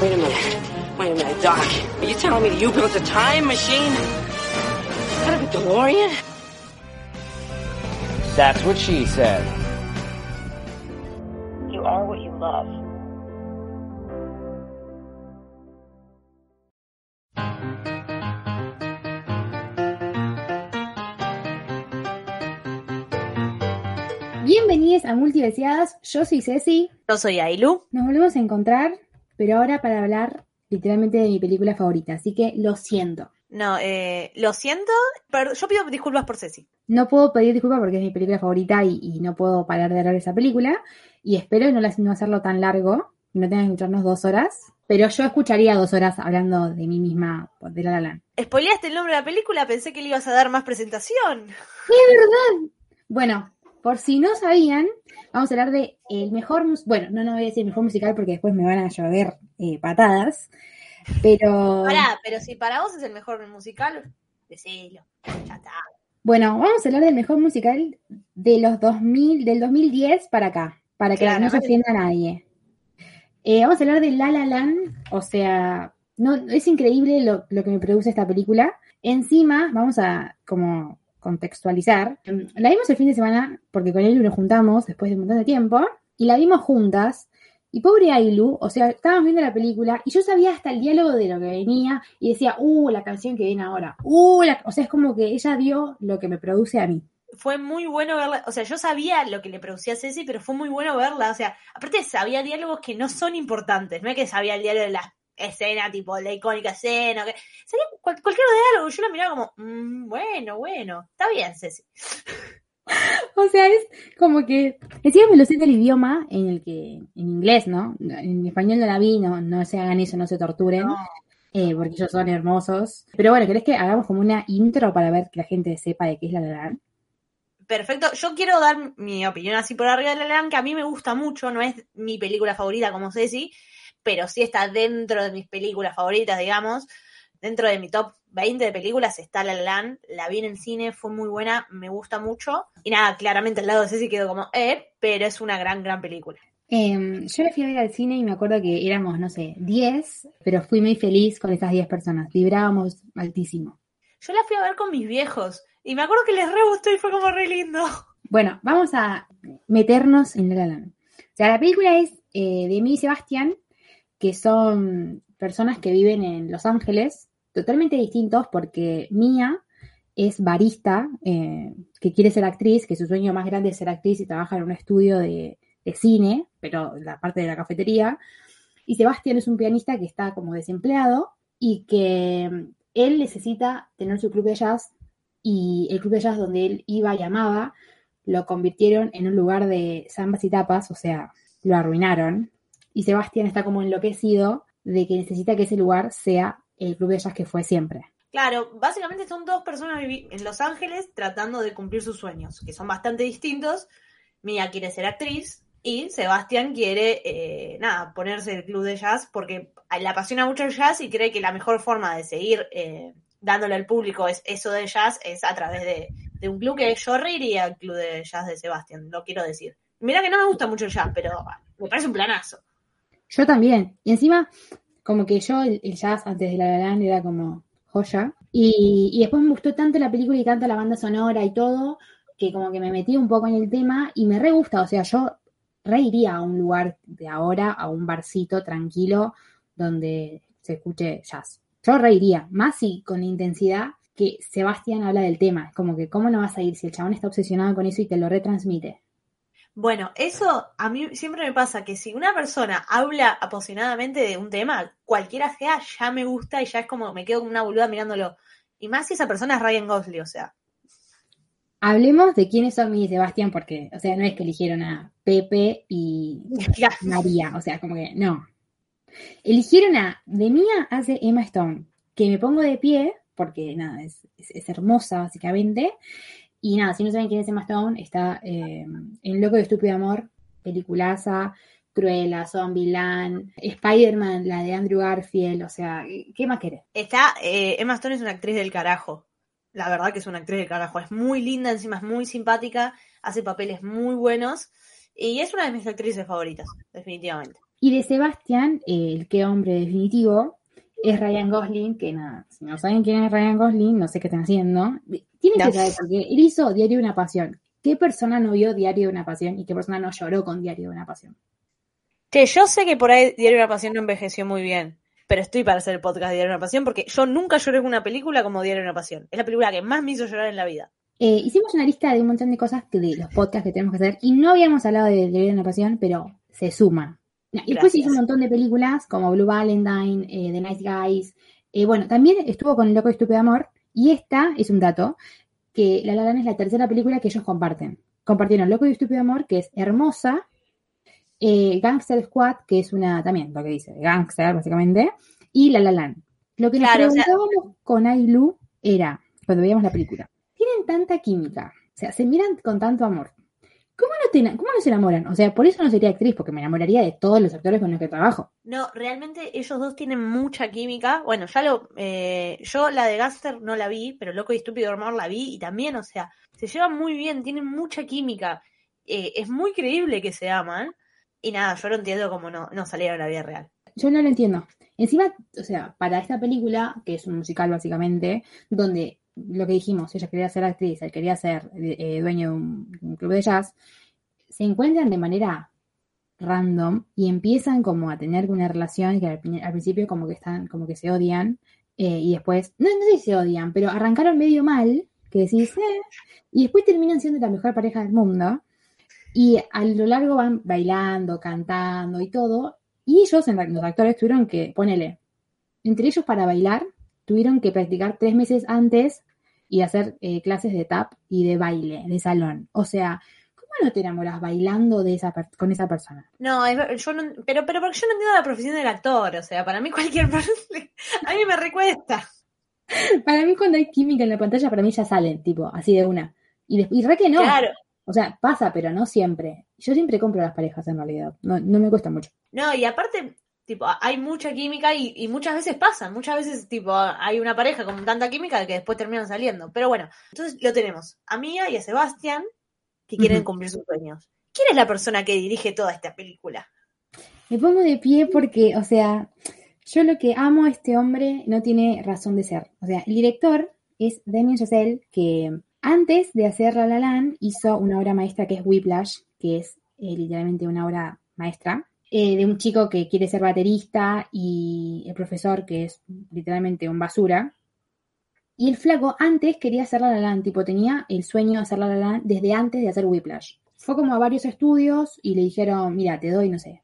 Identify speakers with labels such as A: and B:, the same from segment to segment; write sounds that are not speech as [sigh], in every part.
A: Wait a minute. Wait a minute, Doc. Are you telling me that you built a time machine? Out of a DeLorean?
B: That's what she said.
C: You are what you love.
D: Bienvenidos a Multiversiadas, yo soy Ceci.
E: Yo soy Ailu.
D: Nos volvemos a encontrar, pero ahora para hablar literalmente de mi película favorita, así que lo siento.
E: No, eh, lo siento, pero yo pido disculpas por Ceci.
D: No puedo pedir disculpas porque es mi película favorita y, y no puedo parar de hablar de esa película. Y espero no, no hacerlo tan largo, no tengan que escucharnos dos horas. Pero yo escucharía dos horas hablando de mí misma de La La Land.
E: Spoileaste el nombre de la película, pensé que le ibas a dar más presentación.
D: ¡Es verdad! Bueno, por si no sabían, vamos a hablar de el mejor... Bueno, no, no voy a decir el mejor musical porque después me van a llover eh, patadas. Pero...
E: Pará, pero si para vos es el mejor musical, decilo. Ya está.
D: Bueno, vamos a hablar del mejor musical de los 2000, del 2010 para acá, para que
E: Claro,
D: no se ofenda a nadie. Eh, vamos a hablar de La La Land, o sea, no, es increíble lo, lo que me produce esta película. Encima, vamos a como contextualizar. La vimos el fin de semana porque con él nos juntamos después de un montón de tiempo y la vimos juntas. Y pobre Ailu, o sea, estábamos viendo la película y yo sabía hasta el diálogo de lo que venía y decía, uh, la canción que viene ahora, uh, la-". o sea, es como que ella vio lo que me produce a mí.
E: Fue muy bueno verla, o sea, yo sabía lo que le producía a Ceci, pero fue muy bueno verla, o sea, aparte sabía diálogos que no son importantes, no es que sabía el diálogo de la escena, tipo la icónica escena, que sabía cual- cualquier diálogo, yo la miraba como, "Mm, bueno, bueno, está bien, Ceci. [laughs]
D: O sea, es como que encima me lo sé del idioma en el que, en inglés, ¿no? En español no la vi, no, no se hagan eso, no se torturen,
E: No.
D: eh, porque ellos son hermosos. Pero bueno, ¿querés que hagamos como una intro para ver que la gente sepa de qué es la La Land?
E: Perfecto, yo quiero dar mi opinión así por arriba de La La que a mí me gusta mucho, no es mi película favorita como Ceci, pero sí está dentro de mis películas favoritas, digamos. Dentro de mi top 20 de películas está La La Land, la vi en el cine, fue muy buena, me gusta mucho. Y nada, claramente al lado de Ceci quedó como, eh, pero es una gran, gran película.
D: Eh, yo la fui a ver al cine y me acuerdo que éramos, no sé, 10, pero fui muy feliz con esas 10 personas. Vibrábamos altísimo.
E: Yo la fui a ver con mis viejos y me acuerdo que les re gustó y fue como re lindo.
D: Bueno, vamos a meternos en La La Land. O sea, la película es eh, de Emily y Sebastián, que son personas que viven en Los Ángeles, totalmente distintos porque Mia es barista, eh, que quiere ser actriz, que su sueño más grande es ser actriz y trabaja en un estudio de, cine, pero la parte de la cafetería. Y Sebastián es un pianista que está como desempleado y que mm, él necesita tener su club de jazz y el club de jazz donde él iba y amaba lo convirtieron en un lugar de zambas y tapas, o sea, lo arruinaron. Y Sebastián está como enloquecido de que necesita que ese lugar sea el club de jazz que fue siempre.
E: Claro, básicamente son dos personas en Los Ángeles tratando de cumplir sus sueños, que son bastante distintos. Mia quiere ser actriz y Sebastián quiere, eh, nada, ponerse el club de jazz porque le apasiona mucho el jazz y cree que la mejor forma de seguir eh, dándole al público es eso del jazz es a través de, de un club que yo reiría al club de jazz de Sebastián, lo quiero decir. Mira que no me gusta mucho el jazz, pero me parece un planazo.
D: Yo también. Y encima, como que yo el, jazz antes de La La Land era como joya. Y, y después me gustó tanto la película y tanto la banda sonora y todo, que como que me metí un poco en el tema y me re gusta. O sea, yo re iría a un lugar de ahora, a un barcito tranquilo donde se escuche jazz. Yo re iría, más si con intensidad que Sebastián habla del tema. Como que, ¿cómo no vas a ir si el chabón está obsesionado con eso y te lo retransmite?
E: Bueno, eso a mí siempre me pasa que si una persona habla apasionadamente de un tema, cualquiera sea, ya me gusta y ya es como me quedo como una boluda mirándolo. Y más si esa persona es Ryan Gosling, o sea.
D: Hablemos de quiénes son y Sebastián, porque, o sea, no es que eligieron a Pepe y [laughs] María, o sea, como que no. Eligieron a, de Mía hace Emma Stone, que me pongo de pie, porque nada, es, es- es hermosa básicamente. Y nada, si no saben quién es Emma Stone, está eh, en Loco de Estúpido Amor, peliculaza, Cruella, Zombieland, Spider-Man, la de Andrew Garfield, o sea, ¿qué más querés?
E: Está, eh, Emma Stone es una actriz del carajo. La verdad que es una actriz del carajo. Es muy linda, encima es muy simpática, hace papeles muy buenos. Y es una de mis actrices favoritas, definitivamente.
D: Y de Sebastián, el que hombre definitivo, es Ryan Gosling, que nada, si no saben quién es Ryan Gosling, no sé qué están haciendo. Tienen
E: No.
D: que saber, porque él hizo Diario de una Pasión. ¿Qué persona no vio Diario de una Pasión y qué persona no lloró con Diario de una Pasión?
E: Che, yo sé que por ahí Diario de una Pasión no envejeció muy bien, pero estoy para hacer el podcast de Diario de una Pasión porque yo nunca lloré con una película como Diario de una Pasión. Es la película que más me hizo llorar en la vida.
D: Eh, hicimos una lista de un montón de cosas que de los podcasts que tenemos que hacer y no habíamos hablado de Diario de una Pasión, pero se suman. Y después
E: Gracias.
D: hizo un montón de películas como Blue Valentine, eh, The Nice Guys. Eh, bueno, también estuvo con Loco y Estúpido Amor y esta es un dato que La La Land es la tercera película que ellos comparten. Compartieron Loco y Estúpido Amor, que es hermosa, eh, Gangster Squad, que es una, también lo que dice, gangster básicamente, y La La Land. Lo que nos
E: Claro, o sea-
D: preguntábamos con Ailu era, cuando veíamos la película, tienen tanta química, o sea, se miran con tanto amor. ¿Cómo no, te, ena- ¿Cómo no se enamoran? O sea, por eso no sería actriz, porque me enamoraría de todos los actores con los que trabajo.
E: No, realmente ellos dos tienen mucha química. Bueno, ya lo. eh, yo la de Gaster no la vi, pero Loco y Estúpido Amor la vi y también, o sea, se llevan muy bien, tienen mucha química. Eh, es muy creíble que se aman. Y nada, yo no entiendo cómo no, no salieron a la vida real.
D: Yo no lo entiendo. Encima, o sea, para esta película, que es un musical básicamente, donde lo que dijimos, ella quería ser actriz, él quería ser eh, dueño de un, club de jazz, se encuentran de manera random y empiezan como a tener una relación que al, pri- al principio como que están, como que se odian, eh, y después, no, no sé si se odian, pero arrancaron medio mal, que decís, eh, y después terminan siendo la mejor pareja del mundo, y a lo largo van bailando, cantando y todo, y ellos, los actores, tuvieron que, ponele, entre ellos para bailar, tuvieron que practicar tres meses antes y hacer eh, clases de tap y de baile, de salón. O sea, ¿cómo no te enamoras bailando de esa per- con esa persona?
E: No, es yo no, pero, pero porque yo no entiendo la profesión del actor. O sea, para mí cualquier [laughs] persona. A mí me recuesta.
D: Para mí, cuando hay química en la pantalla, para mí ya salen, tipo, así de una. Y, y re que no.
E: Claro.
D: O sea, pasa, pero no siempre. Yo siempre compro las parejas en realidad. No, no me cuesta mucho.
E: No, y aparte, tipo, hay mucha química y, y muchas veces pasa, muchas veces, tipo, hay una pareja con tanta química que después terminan saliendo. Pero bueno, entonces lo tenemos a Mía y a Sebastián que quieren cumplir sus sueños. ¿Quién es la persona que dirige toda esta película?
D: Me pongo de pie porque, o sea, yo lo que amo a este hombre no tiene razón de ser. O sea, el director es Damien Chazelle, que antes de hacer La La Land hizo una obra maestra que es Whiplash, que es eh, literalmente una obra maestra, eh, de un chico que quiere ser baterista y el profesor que es literalmente un basura. Y el flaco antes quería hacer La La Land, tipo tenía el sueño de hacer La La Land desde antes de hacer Whiplash. Fue como a varios estudios y le dijeron, mira, te doy, no sé,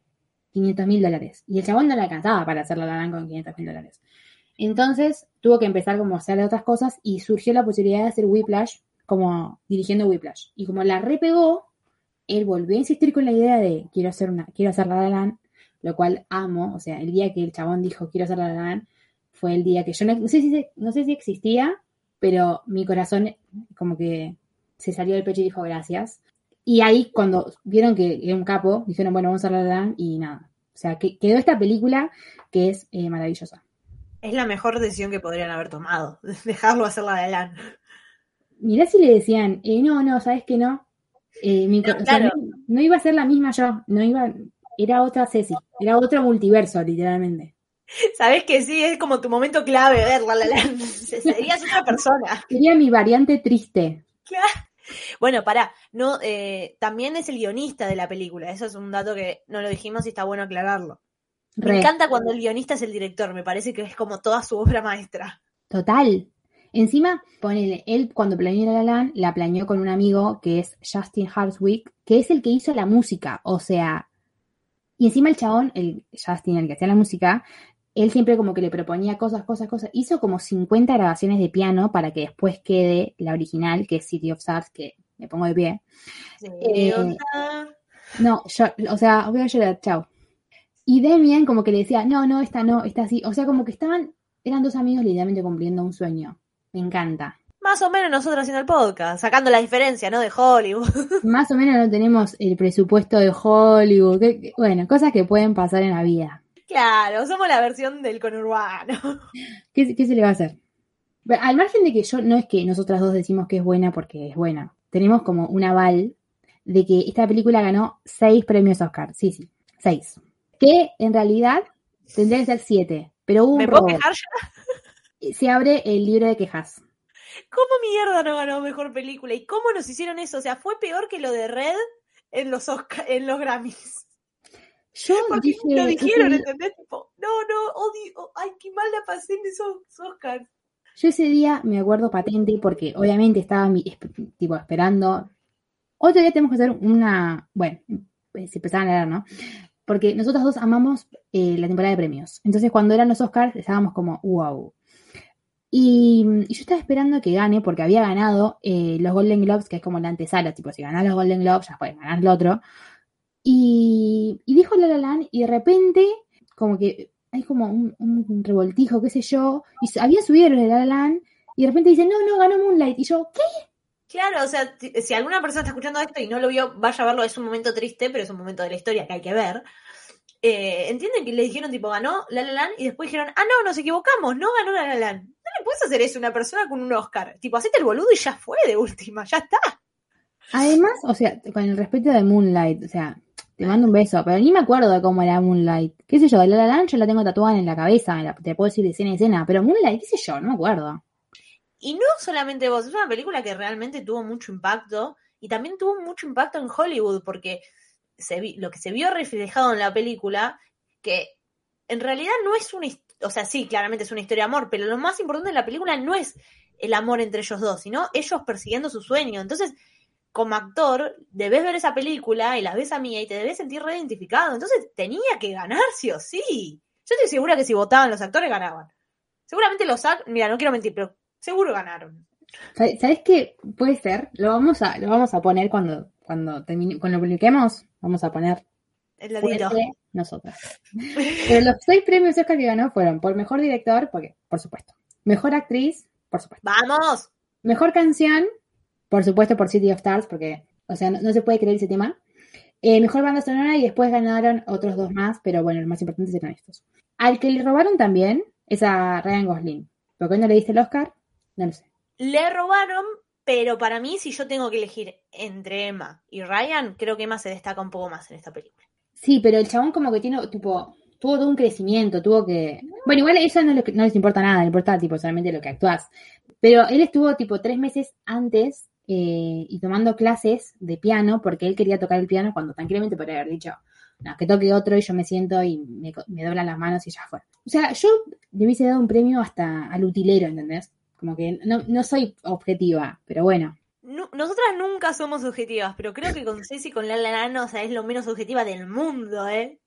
D: 500 mil dólares. Y el chabón no le alcanzaba para hacer la La Land con 500 mil dólares. Entonces tuvo que empezar como a hacer otras cosas y surgió la posibilidad de hacer Whiplash como dirigiendo Whiplash. Y como la repegó, él volvió a insistir con la idea de quiero hacer una, quiero hacer la La Land, lo cual amo. O sea, el día que el chabón dijo quiero hacer la La Land fue el día que yo no, no sé si no sé si existía, pero mi corazón como que se salió del pecho y dijo gracias. Y ahí cuando vieron que era un capo, dijeron, bueno, vamos a La La Land y nada. O sea, que quedó esta película que es eh, maravillosa.
E: Es la mejor decisión que podrían haber tomado, [laughs] dejarlo hacer la de Alan.
D: Mirá si le decían, eh, no, no, ¿sabes que no? Eh, mi
E: No,
D: o sea,
E: claro.
D: no, no iba a ser la misma yo, no iba, era otra Ceci, era otro multiverso, literalmente.
E: Sabes que sí, es como tu momento clave ver la. Serías otra persona.
D: Sería mi variante triste.
E: Bueno, pará, no, eh, también es el guionista de la película. Eso es un dato que no lo dijimos y está bueno aclararlo. Me encanta cuando el guionista es el director, me parece que es como toda su obra maestra.
D: Total. Encima, ponele, él cuando planeó La La Land, la planeó con un amigo que es Justin Hartwig, que es el que hizo la música, o sea, y encima el chabón, el Justin, el que hacía la música, él siempre como que le proponía cosas, cosas, cosas. Hizo como 50 grabaciones de piano para que después quede la original, que es City of Stars, que me pongo de pie.
E: Sí,
D: Eh, No, yo, o sea, voy a llorar, chao. Y Demian como que le decía, no, no, esta no, esta sí. O sea, como que estaban, eran dos amigos literalmente cumpliendo un sueño. Me encanta.
E: Más o menos nosotros haciendo el podcast, sacando la diferencia, ¿no? De Hollywood. [laughs]
D: Más o menos no tenemos el presupuesto de Hollywood. que- que- bueno, cosas que pueden pasar en la vida.
E: claro, somos la versión del conurbano.
D: ¿Qué, qué se le va a hacer? Al margen de que yo, no es que nosotras dos decimos que es buena porque es buena. Tenemos como un aval de que esta película ganó seis premios Oscar. Sí, sí, seis. Que en realidad tendría que ser siete. Pero hubo
E: ¿Me
D: un
E: puedo
D: robo.
E: quejar ya?
D: Se abre el libro de quejas.
E: ¿Cómo mierda no ganó mejor película? ¿Y cómo nos hicieron eso? O sea, fue peor que lo de Red en los Oscar, en los Grammys.
D: Yo
E: Porque
D: dije,
E: lo dijeron, ¿entendés? Tipo, no, no, odio, oh, ay, qué mal la pasé en esos Oscars.
D: yo ese día me acuerdo patente porque obviamente estaba mi- tipo esperando. Otro día tenemos que hacer una, bueno, eh, se empezaban a leer, ¿no? Porque nosotros dos amamos eh, la temporada de premios. Entonces cuando eran los Oscars estábamos como, wow. Y, yo estaba esperando que gane porque había ganado eh, los Golden Globes, que es como la antesala, tipo, si ganás los Golden Globes ya puedes ganar el otro. Y, y dijo La La Land y de repente como que hay como un, un revoltijo, qué sé yo, y había subido los de La y de repente dice, no, no, ganó Moonlight. Y yo, ¿qué?
E: Claro, o sea, si alguna persona está escuchando esto y no lo vio, vaya a verlo, es un momento triste, pero es un momento de la historia que hay que ver. Eh, ¿Entienden que le dijeron, tipo, ganó La La Land y después dijeron, ah, no, nos equivocamos, no ganó La La Land? No le puedes hacer eso a una persona con un Oscar. Tipo, hacete el boludo y ya fue de última, ya está.
D: Además, o sea, con el respeto de Moonlight, o sea, te mando un beso, pero ni me acuerdo de cómo era Moonlight. ¿Qué sé yo? De La La Land yo la tengo tatuada en la cabeza, la- te puedo decir de escena a escena, pero Moonlight, qué sé yo, no me acuerdo.
E: Y no solamente vos, es una película que realmente tuvo mucho impacto y también tuvo mucho impacto en Hollywood porque lo que se vio reflejado en la película, que en realidad no es una, o sea, sí, claramente es una historia de amor, pero lo más importante de la película no es el amor entre ellos dos, sino ellos persiguiendo su sueño. Entonces, como actor, debes ver esa película y la ves a mí y te debes sentir reidentificado. Entonces, tenía que ganar sí o sí. Yo estoy segura que si votaban los actores, ganaban. Seguramente los actores, mira, no quiero mentir, pero seguro ganaron.
D: ¿Sabes sabes qué? Puede ser, lo vamos a, lo vamos a poner cuando, cuando termine, cuando lo publiquemos, vamos a poner
E: El ladito.
D: ser nosotras. Pero los seis premios Oscar que ganó fueron por mejor director, porque, por supuesto, mejor actriz, por supuesto.
E: ¡Vamos!
D: Mejor canción, por supuesto por City of Stars, porque, o sea, no, no se puede creer ese tema. Eh, mejor banda sonora y después ganaron otros dos más, pero bueno, los más importantes eran estos. Al que le robaron también es a Ryan Gosling. ¿Por qué no le diste el Oscar? No lo sé.
E: Le robaron, pero para mí, si yo tengo que elegir entre Emma y Ryan, creo que Emma se destaca un poco más en esta película.
D: Sí, pero el chabón como que tiene, tipo, tuvo todo un crecimiento, tuvo que... Bueno, igual ella no, le- no les importa nada, le importa, tipo, solamente lo que actúas. Pero él estuvo, tipo, tres meses antes eh, y tomando clases de piano porque él quería tocar el piano cuando tranquilamente podría haber dicho, no, que toque otro y yo me siento y me, me doblan las manos y ya fue. O sea, yo le hubiese dado un premio hasta al utilero, ¿entendés? Como que no, no soy objetiva, pero bueno.
E: Nosotras nunca somos objetivas, pero creo que con Ceci con La La Land, o sea, es lo menos objetiva del mundo, ¿eh?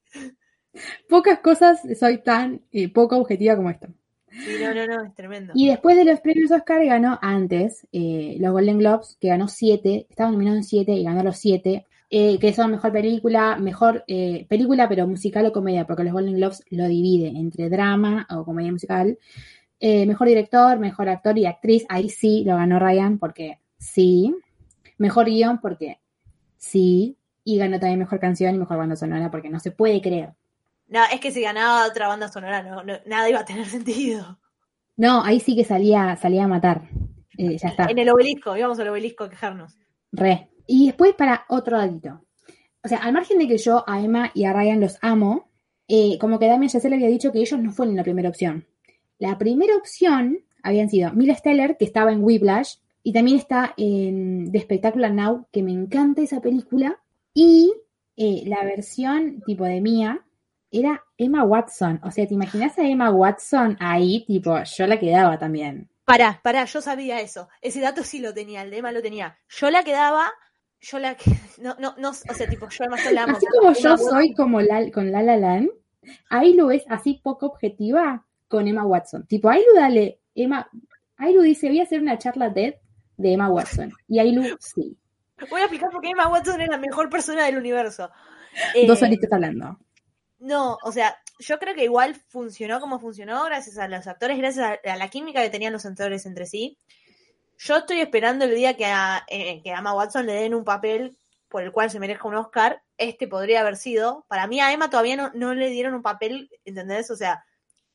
D: Pocas cosas soy tan eh, poco objetiva como esto.
E: Sí, no, no, no, es tremendo.
D: Y después de los premios Oscar ganó antes eh, los Golden Globes, que ganó siete, estaba nominado en siete y ganó los siete, eh, que son mejor película, mejor eh, película pero musical o comedia, porque los Golden Globes lo divide entre drama o comedia musical. Eh, mejor director, mejor actor y actriz, ahí sí lo ganó Ryan, porque sí. Mejor guion, porque sí. Y ganó también mejor canción y mejor banda sonora, porque no se puede creer.
E: No, es que si ganaba otra banda sonora, no, no- nada iba a tener [laughs] sentido.
D: No, ahí sí que salía, salía a matar. Eh, ya está.
E: En el obelisco, íbamos al obelisco a quejarnos.
D: Re. Y después para otro dadito. O sea, al margen de que yo a Emma y a Ryan los amo, eh, como que Damien Chazelle había dicho que ellos no fueron la primera opción. La primera opción habían sido Mila Steller, que estaba en Whiplash, y también está en The Spectacular Now, que me encanta esa película, y eh, la versión tipo de Mía era Emma Watson. O sea, ¿te imaginas a Emma Watson ahí? Tipo, yo la quedaba también.
E: Pará, pará, yo sabía eso. Ese dato sí lo tenía, el de Emma lo tenía. Yo la quedaba, yo la [laughs] no, no, no, o sea, tipo, yo además la amo.
D: Así como yo soy como la, con La La Land, Ailu es así poco objetiva con Emma Watson. Tipo, Ailu dale, Emma, Ailu dice, voy a hacer una charla TED de Emma Watson. Y Ailu, sí.
E: Voy a explicar por qué Emma Watson es la mejor persona del universo.
D: Dos
E: Eh,
D: horitas hablando.
E: No, o sea, yo creo que igual funcionó como funcionó gracias a los actores, gracias a, a la química que tenían los actores entre sí. Yo estoy esperando el día que a, eh, que a Emma Watson le den un papel por el cual se merezca un Oscar. Este podría haber sido. Para mí a Emma todavía no, no le dieron un papel, ¿entendés? O sea,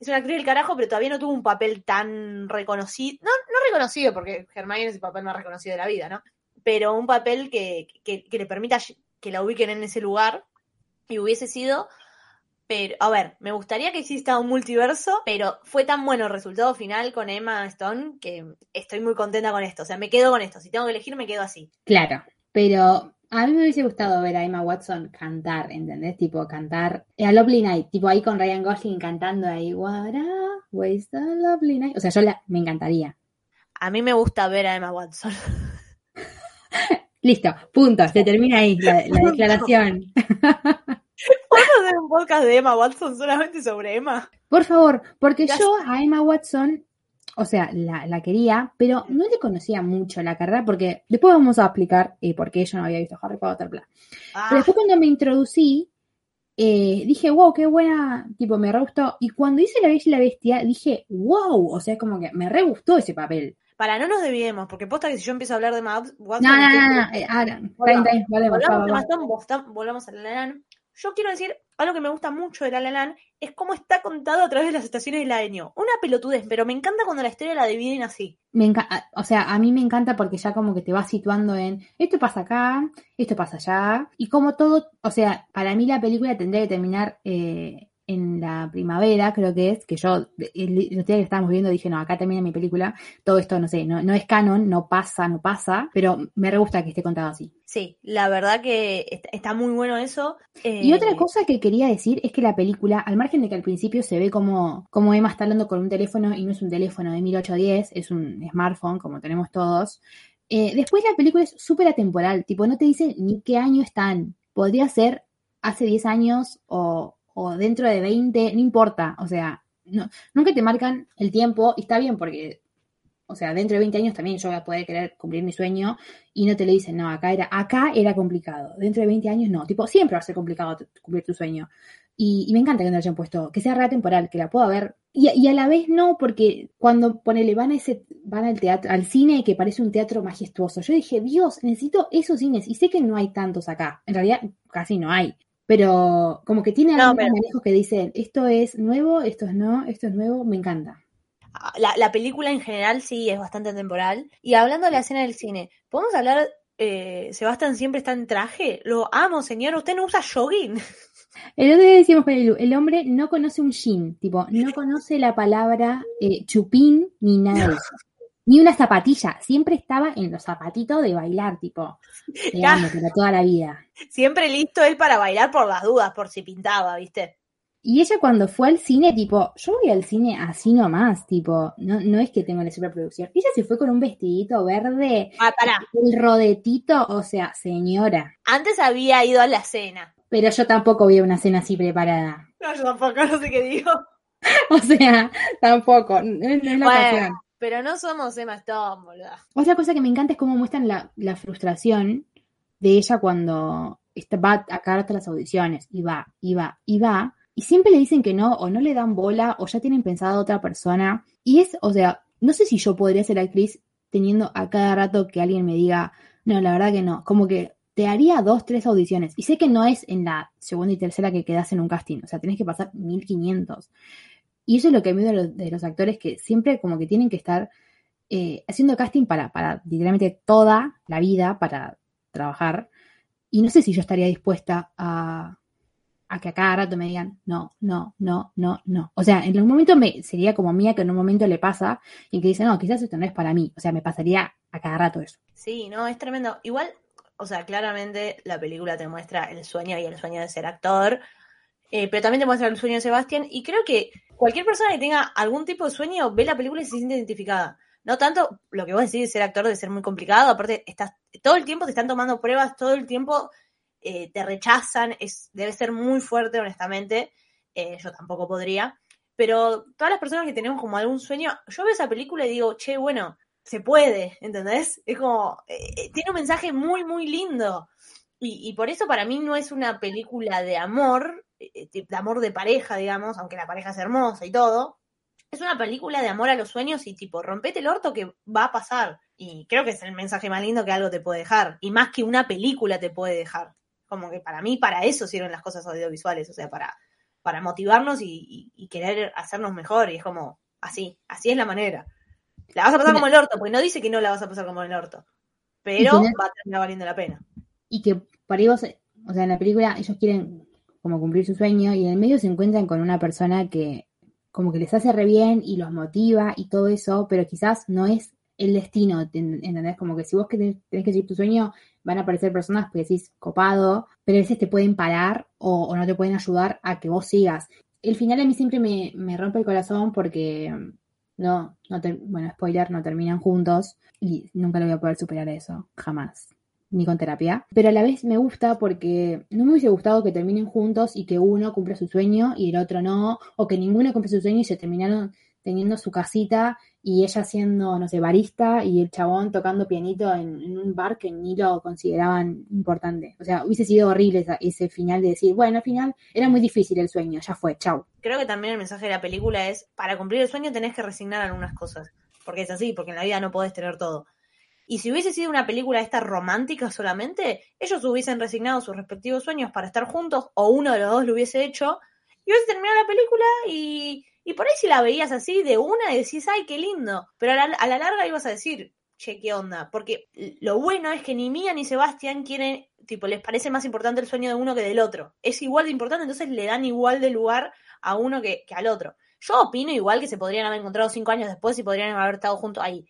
E: es una actriz del carajo, pero todavía no tuvo un papel tan reconocido. No, no reconocido, porque Hermione es el papel más reconocido de la vida, ¿no? Pero un papel que, que, que le permita que la ubiquen en ese lugar. Y hubiese sido pero, a ver, me gustaría que exista un multiverso, pero fue tan bueno el resultado final con Emma Stone que estoy muy contenta con esto. O sea, me quedo con esto. Si tengo que elegir, me quedo así.
D: Claro, pero a mí me hubiese gustado ver a Emma Watson cantar, ¿entendés? Tipo, cantar a Lovely Night, tipo ahí con Ryan Gosling cantando ahí, What a waste a lovely night. O sea, yo la- me encantaría.
E: A mí me gusta ver a Emma Watson. [laughs]
D: Listo, punto, se termina ahí la, la declaración. [laughs]
E: ¿Podemos hacer un podcast de Emma Watson solamente sobre Emma?
D: Por favor, porque
E: Ya
D: yo a Emma Watson, o sea, la, la quería, pero no le conocía mucho la carrera, porque después vamos a explicar eh, por qué yo no había visto Harry Potter, bla.
E: Ah,
D: Pero después cuando me introducí, eh, dije, wow, qué buena, tipo, me re gustó. Y cuando hice La Bella y la Bestia, dije, wow, o sea, como que me re gustó ese papel.
E: para, no nos desviemos, porque posta que si yo empiezo a hablar de Watson...
D: No, no, no,
E: Volvamos a. Yo quiero decir, algo que me gusta mucho de La La Land es cómo está contado a través de las estaciones del año. Una pelotudez, pero me encanta cuando la historia la dividen así.
D: Me encanta, o sea, a mí me encanta porque ya como que te vas situando en esto pasa acá, esto pasa allá, y como todo, o sea, para mí la película tendría que terminar eh, en la primavera, creo que es, que yo, el, día que estábamos viendo dije, no, acá termina mi película, todo esto, no sé, no, no es canon, no pasa, no pasa, pero me re gusta que esté contado así.
E: Sí, la verdad que está, muy bueno eso.
D: Y
E: Eh,
D: otra cosa que quería decir es que la película, al margen de que al principio se ve como, como Emma está hablando con un teléfono y no es un teléfono de 1810, es un smartphone como tenemos todos, eh, después la película es súper atemporal, tipo no te dice ni qué año están, podría ser hace 10 años o, o dentro de 20, no importa, o sea, nunca te marcan el tiempo y está bien porque... O sea, dentro de 20 años también yo voy a poder querer cumplir mi sueño y no te le dicen, no, acá era, acá era complicado. Dentro de 20 años no. Tipo, siempre va a ser complicado cumplir tu sueño. Y, me encanta que no lo hayan puesto, que sea real temporal, que la pueda ver. Y, y a la vez no, porque cuando ponele, van a ese, van al teatro, al cine que parece un teatro majestuoso. Yo dije, Dios, necesito esos cines. Y sé que no hay tantos acá. En realidad, casi no hay. Pero como que tiene
E: No,
D: algunos
E: pero-
D: manejos que dicen, esto es nuevo, esto es no, esto es nuevo, me encanta.
E: la, la película en general sí es bastante temporal. Y hablando de la escena del cine, ¿podemos hablar? Eh, Sebastián siempre está en traje. Lo amo, señor. Usted no usa jogging.
D: El otro día decíamos el, el hombre no conoce un jean, tipo, no [laughs] conoce la palabra eh, chupín ni nada de eso. Ni una zapatilla, siempre estaba en los zapatitos de bailar, tipo, [laughs] amo para toda la vida.
E: Siempre listo él para bailar por las dudas, por si pintaba, ¿viste?
D: Y ella cuando fue al cine, tipo, yo voy al cine así nomás, tipo, no, no es que tengo la superproducción. Ella se fue con un vestidito verde,
E: Ah, pará.
D: el rodetito, o sea, señora.
E: Antes había ido a la cena.
D: Pero yo tampoco vi una cena así preparada.
E: No, yo tampoco, no sé qué digo. [laughs]
D: O sea, tampoco, no, no es la ocasión.
E: Pero no somos Emma Stone, boluda.
D: Otra cosa que me encanta es cómo muestran la, la frustración de ella cuando está, va a cada rato a las audiciones y va, y va, y va. Y siempre le dicen que no, o no le dan bola, o ya tienen pensado a otra persona. Y es, o sea, no sé si yo podría ser actriz teniendo a cada rato que alguien me diga, no, la verdad que no. Como que te haría dos, tres audiciones. Y sé que no es en la segunda y tercera que quedas en un casting. O sea, tenés que pasar 1500. Y eso es lo que me de de los actores que siempre como que tienen que estar eh, haciendo casting para, para literalmente toda la vida para trabajar. Y no sé si yo estaría dispuesta a, a que a cada rato me digan, no, no, no, no, no. O sea, en un momento me sería como mía que en un momento le pasa y que dice, no, quizás esto no es para mí. O sea, me pasaría a cada rato eso.
E: Sí, no, es tremendo. Igual, o sea, claramente la película te muestra el sueño y el sueño de ser actor, eh, pero también te muestra el sueño de Sebastián. Y creo que cualquier persona que tenga algún tipo de sueño ve la película y se siente identificada. No tanto lo que vos decís de ser actor, de ser muy complicado, aparte, estás todo el tiempo te están tomando pruebas, todo el tiempo eh, te rechazan, es, debe ser muy fuerte, honestamente. eh, yo tampoco podría, pero todas las personas que tenemos como algún sueño, yo veo esa película y digo, che, bueno, se puede, ¿entendés? Es como, tiene un mensaje muy, muy lindo. Y, y, por eso para mí no es una película de amor, de amor de pareja, digamos, aunque la pareja es hermosa y todo. Es una película de amor a los sueños y tipo, rompete el orto que va a pasar. Y creo que es el mensaje más lindo que algo te puede dejar. Y más que una película te puede dejar. Como que para mí, para eso sirven las cosas audiovisuales. O sea, para, para motivarnos y, y, y querer hacernos mejor. Y es como, así, así es la manera. La vas a pasar como el orto, porque no dice que no la vas a pasar como el orto. Pero va a terminar valiendo la pena.
D: Y que por ahí vos, o sea, en la película ellos quieren como cumplir su sueño y en el medio se encuentran con una persona que como que les hace re bien y los motiva y todo eso, pero quizás no es el destino, ¿entendés? Como que si vos tenés que seguir tu sueño, van a aparecer personas que decís copado, pero a veces te pueden parar o, no te pueden ayudar a que vos sigas. El final a mí siempre me, me rompe el corazón porque no, no te, bueno, spoiler, no terminan juntos y nunca lo voy a poder superar eso, jamás ni con terapia, pero a la vez me gusta porque no me hubiese gustado que terminen juntos y que uno cumpla su sueño y el otro no, o que ninguno cumple su sueño y se terminaron teniendo su casita y ella siendo, no sé, barista y el chabón tocando pianito en, en un bar que ni lo consideraban importante. O sea, hubiese sido horrible esa, ese final de decir, bueno, al final era muy difícil el sueño, ya fue, chau.
E: Creo que también el mensaje de la película es, para cumplir el sueño tenés que resignar algunas cosas, porque es así, porque en la vida no podés tener todo. Y si hubiese sido una película esta romántica solamente, ellos hubiesen resignado sus respectivos sueños para estar juntos, o uno de los dos lo hubiese hecho, y hubiese terminado la película y, y por ahí si la veías así de una y decís, ay, qué lindo. Pero a la, a la larga ibas a decir, che, qué onda. Porque lo bueno es que ni Mía ni Sebastián quieren, tipo, les parece más importante el sueño de uno que del otro. Es igual de importante, entonces le dan igual de lugar a uno que, que al otro. Yo opino igual que se podrían haber encontrado cinco años después y podrían haber estado juntos ahí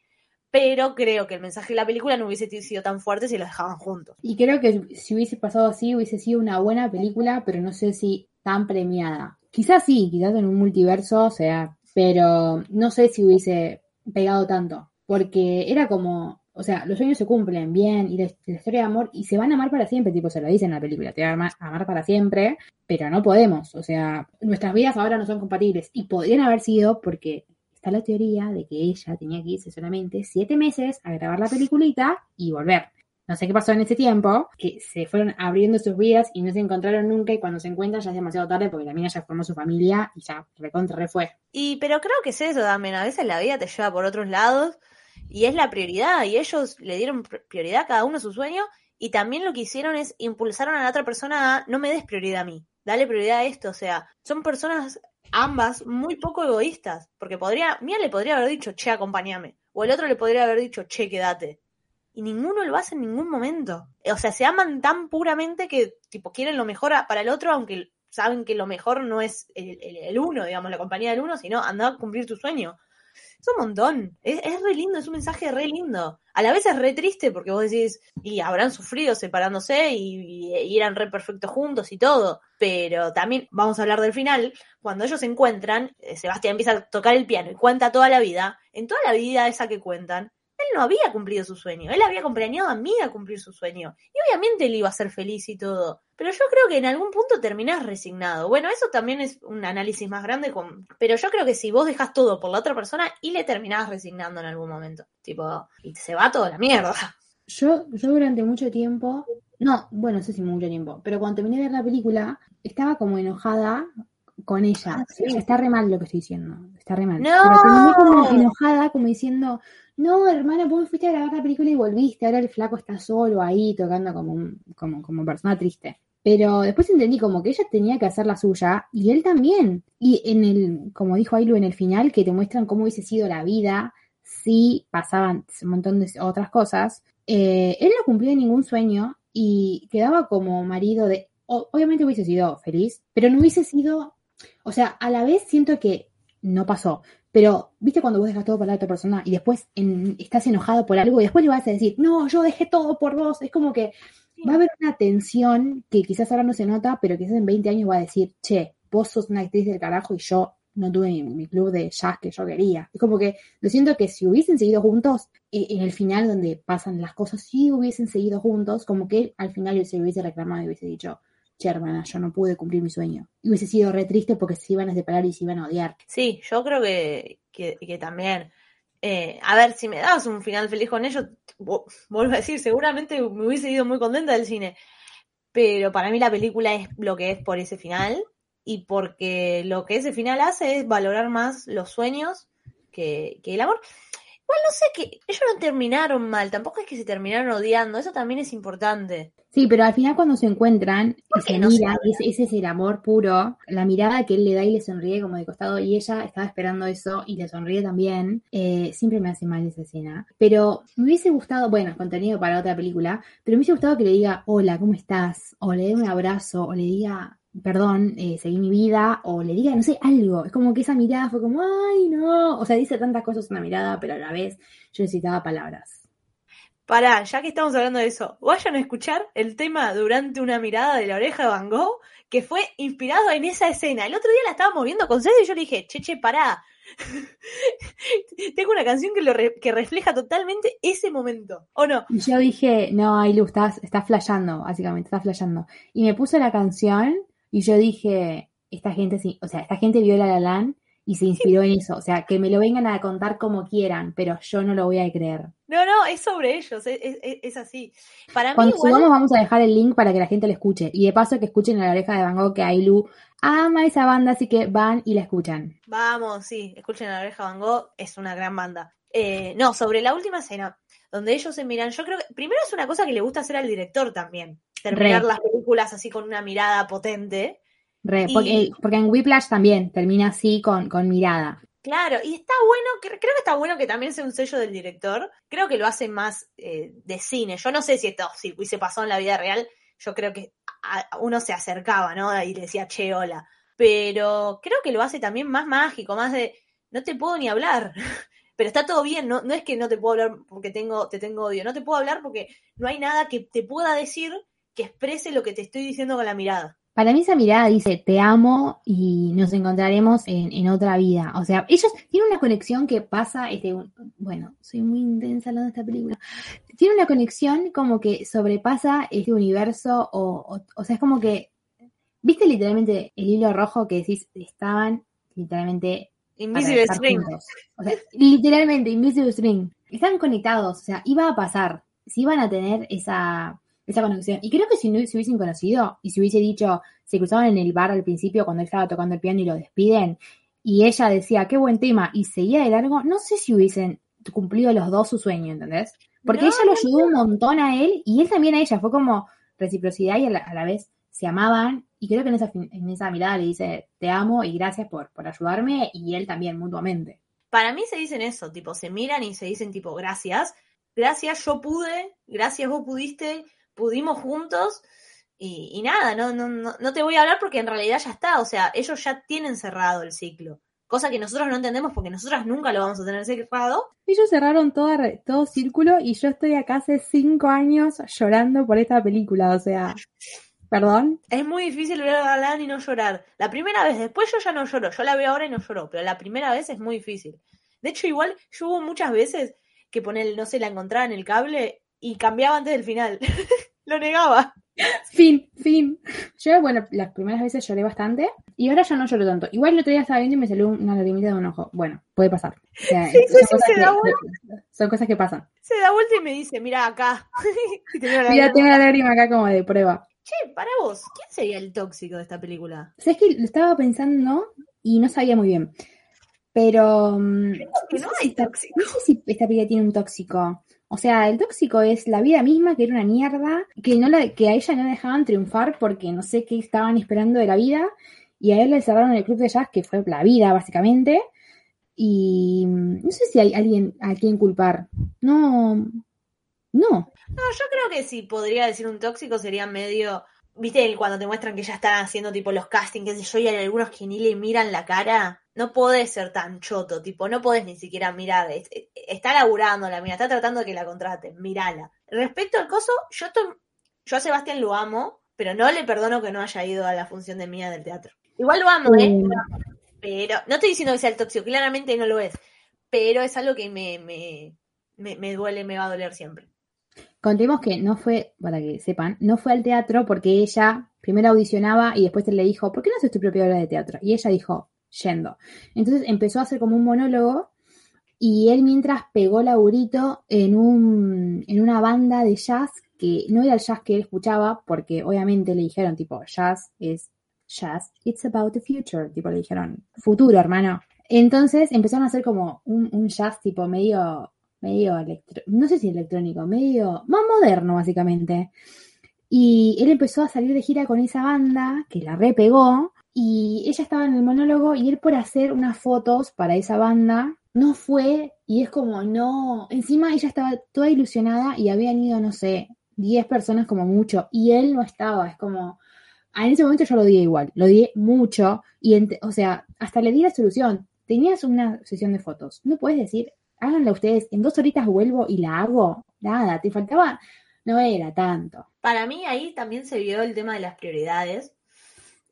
E: pero creo que el mensaje de la película no hubiese sido tan fuerte si los dejaban juntos.
D: Y creo que si hubiese pasado así, hubiese sido una buena película, pero no sé si tan premiada. Quizás sí, quizás en un multiverso, o sea, pero no sé si hubiese pegado tanto, porque era como, o sea, los sueños se cumplen bien y la, historia de amor, y se van a amar para siempre, tipo, se lo dicen en la película, te van a amar para siempre, pero no podemos, o sea, nuestras vidas ahora no son compatibles, y podrían haber sido porque está la teoría de que ella tenía que irse solamente siete meses a grabar la peliculita y volver. No sé qué pasó en ese tiempo, que se fueron abriendo sus vidas y no se encontraron nunca y cuando se encuentran ya es demasiado tarde porque la mina ya formó su familia y ya recontra re fue.
E: Y pero creo que es eso también, a veces la vida te lleva por otros lados y es la prioridad y ellos le dieron prioridad a cada uno a su sueño y también lo que hicieron es impulsaron a la otra persona a no me des prioridad a mí, dale prioridad a esto, o sea, son personas ambas muy poco egoístas, porque podría, Mía le podría haber dicho, che, acompáñame, o el otro le podría haber dicho, che, quédate. Y ninguno lo hace en ningún momento. O sea, se aman tan puramente que, tipo, quieren lo mejor para el otro, aunque saben que lo mejor no es el, el, el uno, digamos, la compañía del uno, sino andar a cumplir tu sueño. Es un montón. Es, es, re lindo, es un mensaje re lindo. A la vez es re triste porque vos decís, y habrán sufrido separándose y, y, eran re perfectos juntos y todo. Pero también vamos a hablar del final. Cuando ellos se encuentran, eh, Sebastián empieza a tocar el piano y cuenta toda la vida. En toda la vida esa que cuentan, él no había cumplido su sueño. Él había acompañado a mí a cumplir su sueño. Y obviamente él iba a ser feliz y todo. Pero yo creo que en algún punto terminás resignado. Bueno, eso también es un análisis más grande. Con... Pero yo creo que si vos dejas todo por la otra persona y le terminás resignando en algún momento. Tipo, y se va toda la mierda.
D: Yo, yo durante mucho tiempo, no, bueno, no sé si mucho tiempo, pero cuando terminé de ver la película, estaba como enojada con ella.
E: Ah, sí.
D: Está re mal lo que estoy diciendo. Está re mal.
E: ¡No!
D: Pero terminé como enojada, como diciendo, no, hermana, vos fuiste a grabar la película y volviste. Ahora el flaco está solo ahí, tocando como, un, como, como persona triste. Pero después entendí como que ella tenía que hacer la suya y él también. Y en el, como dijo Ailu en el final, que te muestran cómo hubiese sido la vida si pasaban un montón de otras cosas. Eh, él no cumplió ningún sueño y quedaba como marido de. Obviamente hubiese sido feliz, pero no hubiese sido. O sea, a la vez siento que no pasó. Pero, ¿viste cuando vos dejas todo para la otra persona y después en, estás enojado por algo y después le vas a decir, no, yo dejé todo por vos? Es como que va a haber una tensión que quizás ahora no se nota, pero quizás en 20 años va a decir, che, vos sos una actriz del carajo y yo no tuve mi, club de jazz que yo quería. Es como que lo siento que si hubiesen seguido juntos, eh, en el final donde pasan las cosas, si hubiesen seguido juntos, como que al final se hubiese reclamado y hubiese dicho, che, hermana, yo no pude cumplir mi sueño. Y hubiese sido re triste porque se iban a separar y se iban a odiar.
E: Sí, yo creo que, que, que también. Eh, a ver, si me dabas un final feliz con ellos, vo- vuelvo a decir, seguramente me hubiese ido muy contenta del cine. Pero para mí la película es lo que es por ese final y porque lo que ese final hace es valorar más los sueños que, que el amor. No sé que ellos no terminaron mal, tampoco es que se terminaron odiando, eso también es importante.
D: Sí, pero al final cuando se encuentran
E: ¿Por
D: y
E: qué
D: se
E: no se
D: ese, ese es el amor puro, la mirada que él le da y le sonríe como de costado, y ella estaba esperando eso y le sonríe también, eh, siempre me hace mal esa escena. Pero me hubiese gustado, bueno, contenido para otra película, pero me hubiese gustado que le diga, hola, ¿cómo estás? O le dé un abrazo, o le diga, perdón, eh, seguí mi vida, o le diga, no sé, algo. Es como que esa mirada fue como, ay, no. O sea, dice tantas cosas una mirada, pero a la vez yo necesitaba palabras.
E: Pará, ya que estamos hablando de eso, vayan a escuchar el tema Durante una mirada de la oreja de Van Gogh, que fue inspirado en esa escena. El otro día la estábamos viendo con César y yo le dije, che, che, pará. [laughs] Tengo una canción que, lo re- que refleja totalmente ese momento, ¿o no?
D: Y yo dije, no, Ailu, estás, estás flasheando, básicamente, estás flasheando. Y me puso la canción y yo dije, esta gente sí, o sea, esta gente vio La La Land y se inspiró en eso. O sea, que me lo vengan a contar como quieran, pero yo no lo voy a creer.
E: No, no, es sobre ellos, es, es- es- es así. Para mí
D: Cuando
E: igual,
D: subamos vamos a dejar el link para que la gente lo escuche. Y de paso que escuchen a la oreja de Van Gogh que Ailu ama esa banda, así que van y la escuchan.
E: vamos, sí, escuchen a la oreja Van Gogh, es una gran banda. Eh, no, sobre la última escena, donde ellos se miran, yo creo que primero es una cosa que le gusta hacer al director también, terminar
D: Re.
E: las películas así con una mirada potente.
D: Re,
E: Y-
D: porque, porque en Whiplash también termina así con, con mirada.
E: Claro, y está bueno, creo que está bueno que también sea un sello del director. Creo que lo hace más eh, de cine. Yo no sé si esto si se pasó en la vida real. Yo creo que a uno se acercaba, ¿no? Y le decía, che, hola. Pero creo que lo hace también más mágico, más de, no te puedo ni hablar. [laughs] Pero está todo bien, no, no es que no te puedo hablar porque tengo, te tengo odio. No te puedo hablar porque no hay nada que te pueda decir que exprese lo que te estoy diciendo con la mirada.
D: Para mí esa mirada dice, te amo y nos encontraremos en, en otra vida. O sea, ellos tienen una conexión que pasa, este, bueno, soy muy intensa hablando de esta película. Tiene una conexión como que sobrepasa este universo o, o, o sea, es como que, ¿viste literalmente el hilo rojo que decís, estaban literalmente
E: Invisible String.
D: O sea, literalmente, Invisible String. Están conectados, o sea, iba a pasar, si iban a tener esa, esa conexión. Y creo que si no se hubiesen conocido y se hubiese dicho, se cruzaban en el bar al principio cuando él estaba tocando el piano y lo despiden, y ella decía, qué buen tema, y seguía de largo, no sé si hubiesen cumplido los dos su sueño, ¿entendés? Porque
E: No,
D: ella lo ayudó un montón a él y él también a ella, fue como reciprocidad y a la, a la vez se amaban, y creo que en esa, en esa mirada le dice, te amo y gracias por, por ayudarme, y él también mutuamente.
E: Para mí se dicen eso, tipo, se miran y se dicen tipo, gracias, gracias, yo pude, gracias, vos pudiste, pudimos juntos, y, y nada, no, no, no, no te voy a hablar porque en realidad ya está, o sea, ellos ya tienen cerrado el ciclo, cosa que nosotros no entendemos porque nosotras nunca lo vamos a tener cerrado.
D: Ellos cerraron todo, todo círculo y yo estoy acá hace cinco años llorando por esta película, o sea, perdón.
E: Es muy difícil ver a Galán y no llorar. La primera vez, después yo ya no lloro, yo la veo ahora y no lloro, pero la primera vez es muy difícil. De hecho, igual yo hubo muchas veces que poner, no sé, la encontraba en el cable y cambiaba antes del final. [laughs] lo negaba.
D: Fin, fin. Yo, bueno, las primeras veces lloré bastante y ahora ya no lloro tanto. Igual el otro día estaba viendo y me salió una lagrimita de un ojo. Bueno, puede pasar. O sea,
E: Sí, sí,
D: son,
E: sí,
D: cosas
E: se
D: que,
E: da
D: son cosas que pasan.
E: Se da vuelta y me dice, mira acá. [laughs] Mira la
D: Mira,
E: lágrima.
D: tengo la lágrima acá como de prueba.
E: Che, para vos, ¿quién sería el tóxico de esta película?
D: ¿Sabes que Lo estaba pensando y no sabía muy bien. Pero. mm,
E: Que
D: no
E: no
D: sé
E: hay
D: esta-
E: tóxico.
D: no sé si esta película tiene un tóxico. O sea, el tóxico es la vida misma, que era una mierda, que, no la, que a ella no la dejaban triunfar porque no sé qué estaban esperando de la vida, y a él le cerraron el club de jazz, que fue la vida, básicamente. Y no sé si hay alguien a quien culpar. No. No.
E: No, yo creo que si podría decir un tóxico sería medio. ¿Viste cuando te muestran que ya están haciendo tipo los castings, qué sé yo, y hay algunos que ni le miran la cara? No podés ser tan choto, tipo, no podés ni siquiera mirar. es- es- Está laburando la mina, está tratando de que la contraten, mirala. Respecto al coso, yo, yo a Sebastián lo amo, pero no le perdono que no haya ido a la función de mía del teatro. Igual lo amo, ¿eh? Pero, no estoy diciendo que sea el tóxico, claramente no lo es. Pero es algo que me, me, me, me duele, me va a doler siempre.
D: Contemos que no fue, para que sepan, no fue al teatro porque ella primero audicionaba y después él le dijo, ¿por qué no haces tu propia obra de teatro? Y ella dijo, yendo. Entonces empezó a hacer como un monólogo y él mientras pegó laburito en, un, en una banda de jazz que no era el jazz que él escuchaba porque obviamente le dijeron tipo, jazz es jazz, it's about the future, tipo le dijeron, futuro hermano. Entonces empezaron a hacer como un, un jazz tipo medio medio electro, no sé si electrónico, medio más moderno básicamente. Y él empezó a salir de gira con esa banda, que la repegó, y ella estaba en el monólogo y él por hacer unas fotos para esa banda, no fue, y es como, no, encima ella estaba toda ilusionada y habían ido, no sé, 10 personas como mucho, y él no estaba, es como, en ese momento yo lo di igual, lo di mucho, y o sea, hasta le di la solución, tenías una sesión de fotos, no puedes decir, háganla ustedes, en dos horitas vuelvo y la hago. Nada, te faltaba, no era tanto.
E: Para mí ahí también se vio el tema de las prioridades.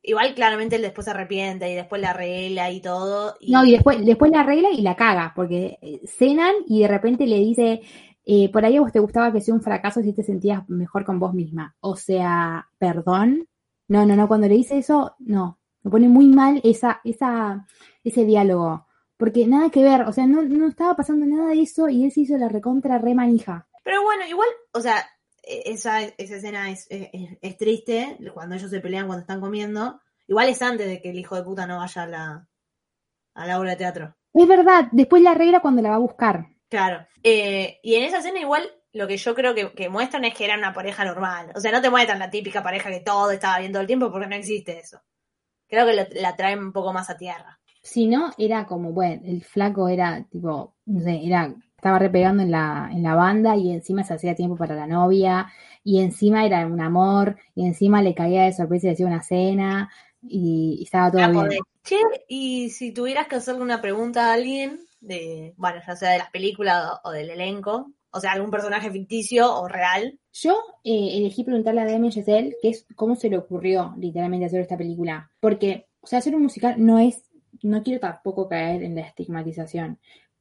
E: Igual claramente él después se arrepiente y después la arregla y todo.
D: No, y después, después la arregla y la caga, porque eh, cenan y de repente le dice, eh, por ahí a vos te gustaba que sea un fracaso si te sentías mejor con vos misma. O sea, perdón. No, no, no, cuando le dice eso, no. Me pone muy mal esa, esa, ese diálogo porque nada que ver, o sea, no, no estaba pasando nada de eso y él se hizo la recontra re manija.
E: Pero bueno, igual, o sea, esa, esa escena es, es, triste, cuando ellos se pelean cuando están comiendo. Igual es antes de que el hijo de puta no vaya a la, a la obra de teatro.
D: Es verdad, después la arregla cuando la va a buscar.
E: Claro. Eh, y en esa escena igual lo que yo creo que, que, muestran es que eran una pareja normal. O sea, no te muestran la típica pareja que todo estaba bien todo el tiempo porque no existe eso. Creo que la traen un poco más a tierra.
D: Si no, era como, bueno, el flaco era tipo, no sé, era, estaba repegando en la, en la banda y encima se hacía tiempo para la novia y encima era un amor y encima le caía de sorpresa y decía una cena y, estaba todo bien.
E: Che, y si tuvieras que hacerle una pregunta a alguien, de, bueno, ya sea de las películas o, del elenco, o sea, algún personaje ficticio o real.
D: Yo eh, elegí preguntarle a Demi Giselle que es cómo se le ocurrió literalmente hacer esta película. Porque, o sea, hacer un musical no es no quiero tampoco caer en la estigmatización,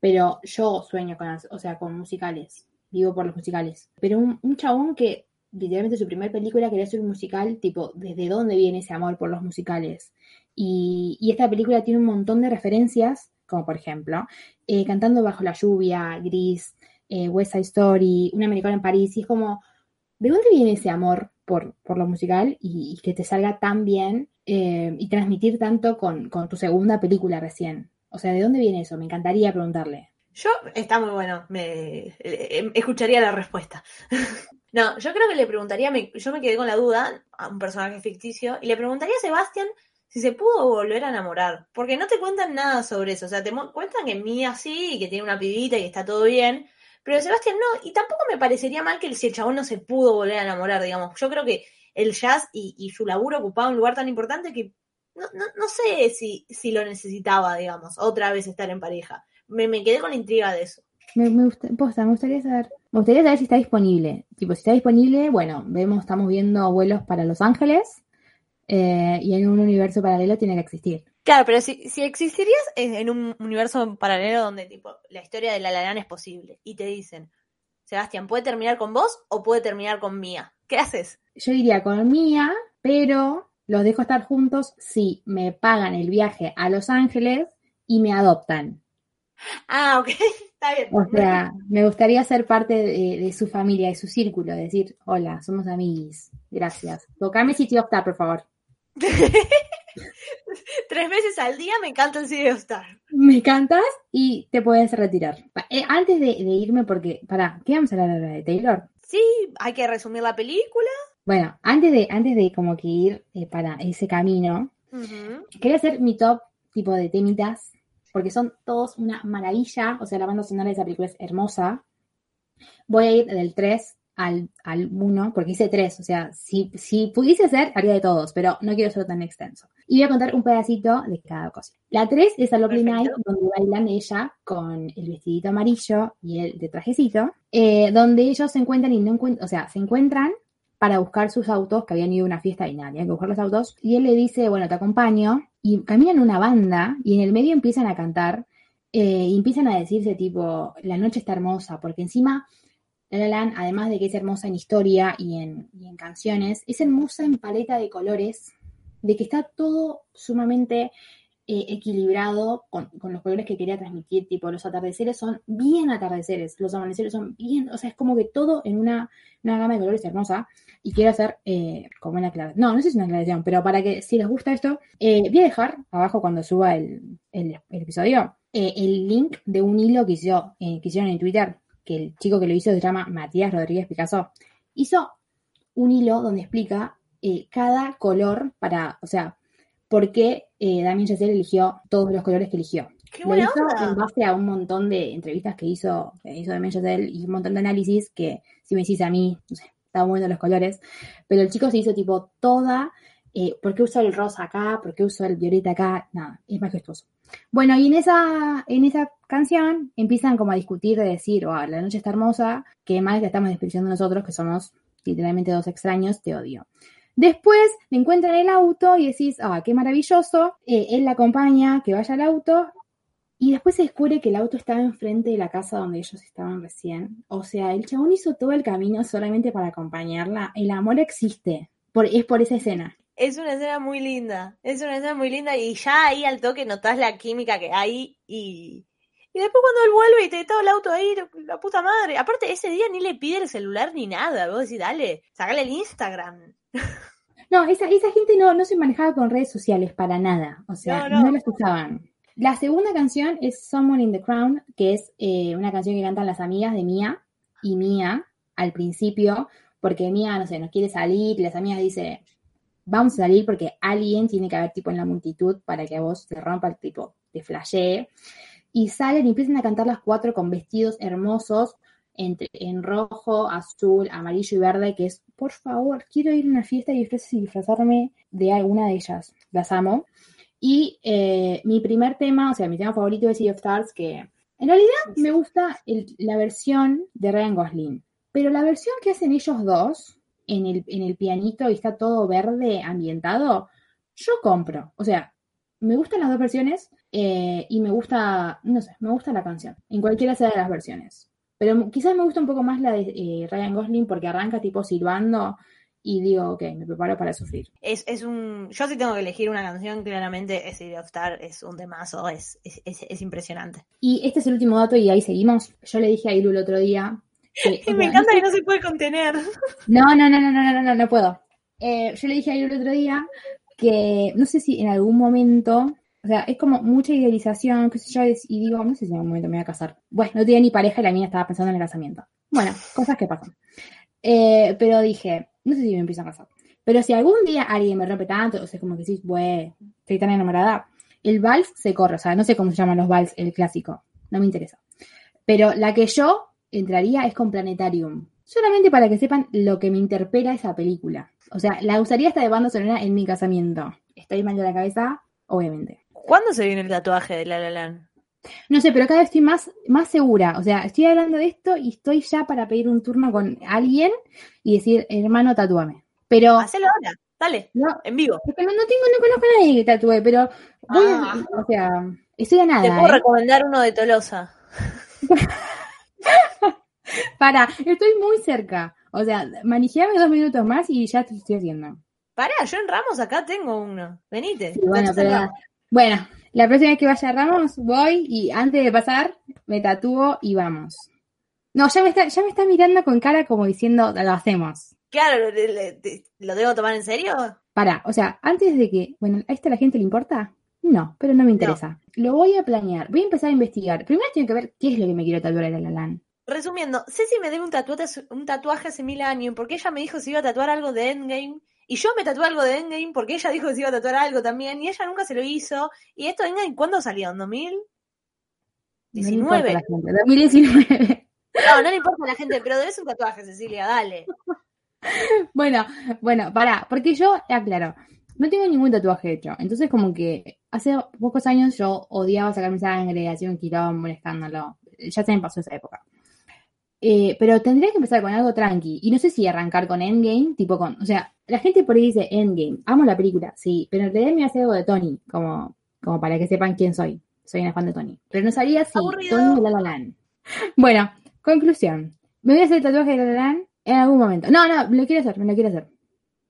D: pero yo sueño con, o sea, con musicales, vivo por los musicales. Pero un, chabón que literalmente su primera película quería hacer un musical, tipo, ¿desde dónde viene ese amor por los musicales? Y, esta película tiene un montón de referencias, como por ejemplo, eh, Cantando bajo la lluvia, Gris, eh, West Side Story, Un americano en París, y es como, ¿de dónde viene ese amor por, por lo musical y, que te salga tan bien eh, y transmitir tanto con, tu segunda película recién? O sea, ¿de dónde viene eso? Me encantaría preguntarle.
E: Yo, está muy bueno, me eh, escucharía la respuesta. [laughs] no, yo creo que le preguntaría, yo me quedé con la duda a un personaje ficticio y le preguntaría a Sebastián si se pudo volver a enamorar, porque no te cuentan nada sobre eso, o sea, te cuentan que Mía sí y que tiene una pibita y está todo bien, pero Sebastián no, y tampoco me parecería mal que si el chabón no se pudo volver a enamorar, digamos. Yo creo que el jazz y, su laburo ocupaba un lugar tan importante que no, no, sé si, si lo necesitaba, digamos, otra vez estar en pareja. Me, quedé con la intriga de eso.
D: Me, me, me gustaría saber. Me gustaría saber si está disponible. Tipo, si está disponible, bueno, vemos, estamos viendo vuelos para Los Ángeles. Eh, y en un universo paralelo tiene que existir.
E: Claro, pero si, si existirías en un universo paralelo donde tipo la historia de la Lalana es posible y te dicen, Sebastián, ¿puede terminar con vos o puede terminar con Mía? ¿Qué haces?
D: Yo iría con Mía, pero los dejo estar juntos si me pagan el viaje a Los Ángeles y me adoptan.
E: Ah, ok, [laughs] está bien.
D: O sea, me gustaría ser parte de, su familia, de su círculo, decir, hola, somos amigos, gracias. Tocame City of por favor. [laughs]
E: Tres veces al día me encanta el City of Star.
D: Me cantas y te puedes retirar. Eh, antes de, irme, porque, para, ¿qué vamos a hablar de Taylor?
E: Sí, hay que resumir la película.
D: Bueno, antes de, antes de como que ir eh, para ese camino, quería hacer mi top tipo de temitas, porque son todos una maravilla. O sea, la banda sonora de esa película es hermosa. Voy a ir del 3 al, al 1, porque hice 3, o sea, si, si pudiese ser, haría de todos, pero no quiero ser tan extenso. Y voy a contar un pedacito de cada cosa. La 3 es a Lovely Night, donde bailan ella con el vestidito amarillo y el de trajecito, eh, donde ellos se encuentran y no encuentran, o sea, se encuentran para buscar sus autos, que habían ido a una fiesta y nada, tenían que buscar los autos, y él le dice, bueno, te acompaño, y caminan una banda, y en el medio empiezan a cantar, eh, y empiezan a decirse tipo, la noche está hermosa, porque encima La La además de que es hermosa en historia y en, y en canciones, es hermosa en paleta de colores, de que está todo sumamente eh, equilibrado con, con los colores que quería transmitir, tipo los atardeceres son bien atardeceres, los amaneceres son bien, o sea, es como que todo en una, una gama de colores hermosa y quiero hacer eh, como una aclaración, no, no sé si es una aclaración, pero para que si les gusta esto, eh, voy a dejar abajo cuando suba el, el- el episodio el link de un hilo que, hizo, que hicieron en Twitter, que el chico que lo hizo se llama Matías Rodríguez Picasso, hizo un hilo donde explica cada color para, o sea, por qué eh, Damien Chazelle eligió todos los colores que eligió.
E: ¡Qué
D: Lo hizo
E: onda!
D: en base a un montón de entrevistas que hizo, que hizo Damien Chazelle y un montón de análisis que, si me decís a mí, no sé, estaban buenos los colores, pero el chico se hizo tipo toda, eh, ¿por qué usó el rosa acá? ¿Por qué usó el violeta acá? Nada, es majestuoso. Bueno, y en esa, en esa canción empiezan como a discutir de decir, oh, la noche está hermosa, qué mal que estamos desperdiciando nosotros, que somos literalmente dos extraños, te odio. Después le encuentran el auto y decís, ah, qué maravilloso, eh, él la acompaña, que vaya al auto, y después se descubre que el auto estaba enfrente de la casa donde ellos estaban recién. O sea, el chabón hizo todo el camino solamente para acompañarla. El amor existe, por, es por esa escena.
E: Es una escena muy linda, es una escena muy linda y ya ahí al toque notás la química que hay y, y después cuando él vuelve y te está el auto ahí, la puta madre. Aparte, ese día ni le pide el celular ni nada, vos decís, dale, sacale el Instagram.
D: No, esa, esa gente no, no se manejaba con redes sociales para nada. O sea,
E: No,
D: no,
E: no.
D: las usaban. La segunda canción es Someone in the Crown, que es eh, una canción que cantan las amigas de Mia y Mia al principio, porque Mia, no sé, nos quiere salir y las amigas dice, vamos a salir porque alguien tiene que haber tipo en la multitud para que a vos te rompa el tipo, te flashee. Y salen y empiezan a cantar las cuatro con vestidos hermosos, entre, en rojo, azul, amarillo y verde, que es, por favor, quiero ir a una fiesta y disfrazarme de alguna de ellas. Las amo. Y eh, mi primer tema, o sea, mi tema favorito es Sea of Stars, que en realidad me gusta el- la versión de Ryan Gosling. Pero la versión que hacen ellos dos en el, en el pianito y está todo verde ambientado, yo compro. O sea, me gustan las dos versiones eh, y me gusta, no sé, me gusta la canción, en cualquiera sea de las versiones. Pero quizás me gusta un poco más la de eh, Ryan Gosling porque arranca tipo silbando y digo, ok, me preparo para sufrir.
E: Es, es un. Yo sí tengo que elegir una canción, claramente, City of Star es un temazo, es, es, es, es impresionante.
D: Y este es el último dato y ahí seguimos. Yo le dije a Ilu el otro día. que- [laughs]
E: me encanta que no se puede contener. [laughs]
D: No, no, no, no, no, no, no, no puedo. Eh, yo le dije a él el otro día que no sé si en algún momento, o sea, es como mucha idealización, qué sé yo, y digo, no sé si en algún momento me voy a casar. Bueno, no tenía ni pareja y la mía estaba pensando en el casamiento. Bueno, cosas que pasan. Eh, pero dije, no sé si me empiezo a casar. Pero si algún día alguien me rompe tanto, o sea, como que decís, güey, estoy tan enamorada, el vals se corre, o sea, no sé cómo se llaman los vals, el clásico, no me interesa. Pero la que yo entraría es con Planetarium. Solamente para que sepan lo que me interpela esa película. O sea, la usaría hasta de banda sonora en mi casamiento. ¿Estoy mal de la cabeza? Obviamente.
E: ¿Cuándo se viene el tatuaje de La La Land?
D: No sé, pero cada vez estoy más, más segura. O sea, estoy hablando de esto y estoy ya para pedir un turno con alguien y decir, hermano, tatúame. Pero,
E: Hacelo ahora, dale,
D: no,
E: en vivo.
D: porque no, no tengo, no conozco a nadie que tatúe, pero voy a-
E: Ah.
D: o sea, estoy a
E: Te
D: nada,
E: puedo
D: ¿eh?
E: recomendar uno de Tolosa. [laughs]
D: Para, estoy muy cerca. O sea, manejame dos minutos más y ya te estoy haciendo.
E: Pará, yo en Ramos acá tengo uno. Venite.
D: Sí, bueno, pero-. Bueno, la próxima vez que vaya a Ramos, voy y antes de pasar, me tatúo y vamos. No, ya me está, ya me está mirando con cara como diciendo, lo hacemos.
E: Claro, le- le- te- ¿lo debo tomar en serio?
D: Para, o sea, antes de que, bueno, ¿a esto a la gente le importa? No, pero no me interesa. Lo voy a planear, voy a empezar a investigar. Primero tengo que ver qué es lo que me quiero tatuar a la Lalan.
E: Resumiendo, Ceci me debe un tatuaje, un tatuaje hace mil años porque ella me dijo que se iba a tatuar algo de Endgame y yo me tatué algo de Endgame porque ella dijo que se iba a tatuar algo también y ella nunca se lo hizo. ¿Y esto de Endgame cuándo salió? ¿En 2000?
D: No le importa a
E: 19.
D: la gente. 2019.
E: No, no le importa a la gente, pero debes un tatuaje, Cecilia, dale.
D: Bueno, bueno, pará, porque yo, aclaro, no tengo ningún tatuaje hecho. Entonces, como que hace pocos años yo odiaba sacarme sangre, hacía un quilombo, un escándalo. Ya se me pasó esa época. Eh, pero tendría que empezar con algo tranqui. Y no sé si arrancar con Endgame, tipo con. O sea, la gente por ahí dice Endgame. Amo la película, sí, pero en realidad me hace algo de Tony, como, como para que sepan quién soy. Soy una fan de Tony. Pero no sabía si
E: Aburrido.
D: Tony o La La Land. Bueno, conclusión. Me voy a hacer el tatuaje de La La Land en algún momento. No, no, me lo quiero hacer, me lo quiero hacer.